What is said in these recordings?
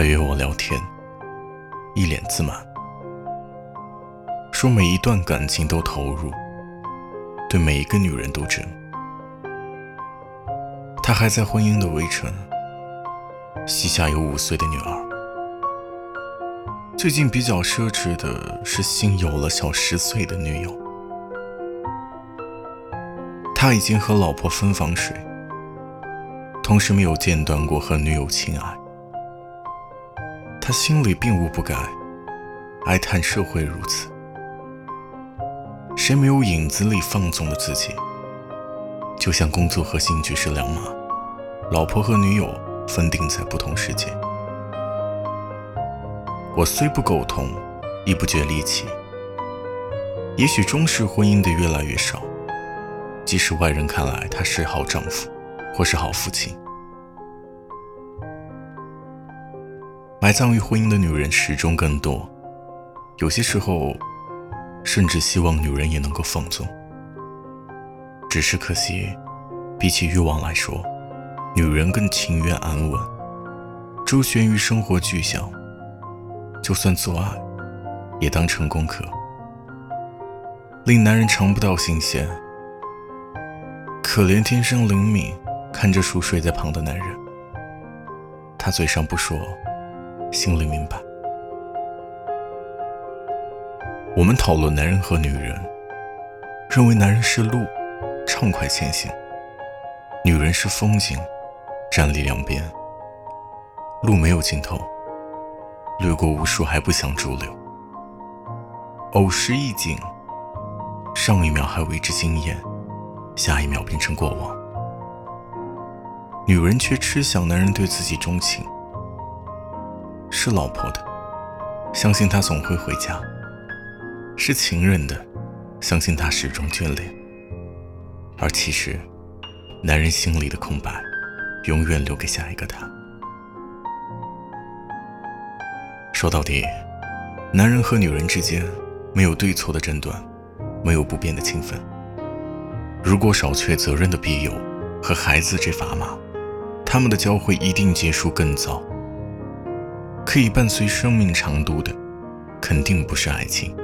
他约我聊天，一脸自满，说每一段感情都投入，对每一个女人都真。他还在婚姻的围城，膝下有五岁的女儿。最近比较奢侈的是新有了小十岁的女友。他已经和老婆分房睡，同时没有间断过和女友亲爱。他心里并无不改，哀叹社会如此，谁没有影子里放纵的自己？就像工作和兴趣是两码，老婆和女友分定在不同世界。我虽不苟同，亦不觉离奇。也许中式婚姻的越来越少，即使外人看来他是好丈夫，或是好父亲。埋葬于婚姻的女人始终更多，有些时候，甚至希望女人也能够放纵。只是可惜，比起欲望来说，女人更情愿安稳，周旋于生活具象。就算做爱，也当成功课，令男人尝不到新鲜。可怜天生灵敏，看着熟睡在旁的男人，他嘴上不说，心里明白。我们讨论男人和女人，认为男人是路，畅快前行；女人是风景，站立两边，路没有尽头。掠过无数还不想驻留，偶失一景，上一秒还为之惊艳，下一秒变成过往。女人却痴想男人对自己钟情，是老婆的，相信他总会回家；是情人的，相信他始终眷恋。而其实，男人心里的空白，永远留给下一个他。说到底，男人和女人之间没有对错的争端，没有不变的情分。如果少却责任的庇佑和孩子这砝码，他们的交汇一定结束更早。可以伴随生命长度的，肯定不是爱情，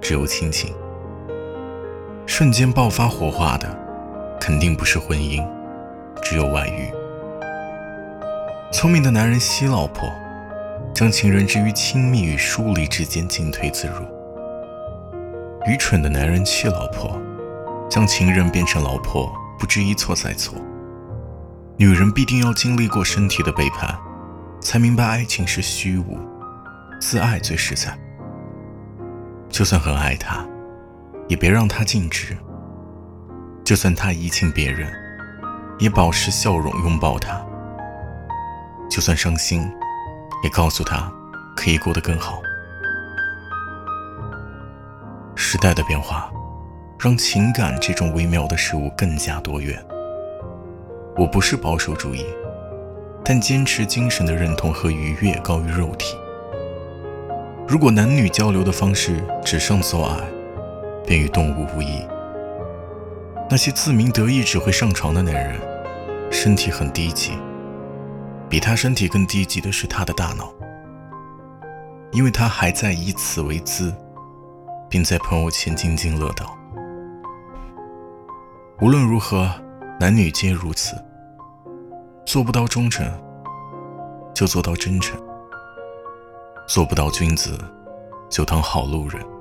只有亲情。瞬间爆发火花的，肯定不是婚姻，只有外遇。聪明的男人惜老婆。将情人置于亲密与疏离之间，进退自如。愚蠢的男人气老婆，将情人变成老婆，不知一错再错。女人必定要经历过身体的背叛，才明白爱情是虚无，自爱最实在。就算很爱他，也别让他尽职；就算他移情别人，也保持笑容拥抱他；就算伤心。也告诉他，可以过得更好。时代的变化，让情感这种微妙的事物更加多元。我不是保守主义，但坚持精神的认同和愉悦高于肉体。如果男女交流的方式只剩做爱，便与动物无异。那些自鸣得意只会上床的男人，身体很低级。比他身体更低级的是他的大脑，因为他还在以此为资，并在朋友圈津津乐道。无论如何，男女皆如此。做不到忠诚，就做到真诚；做不到君子，就当好路人。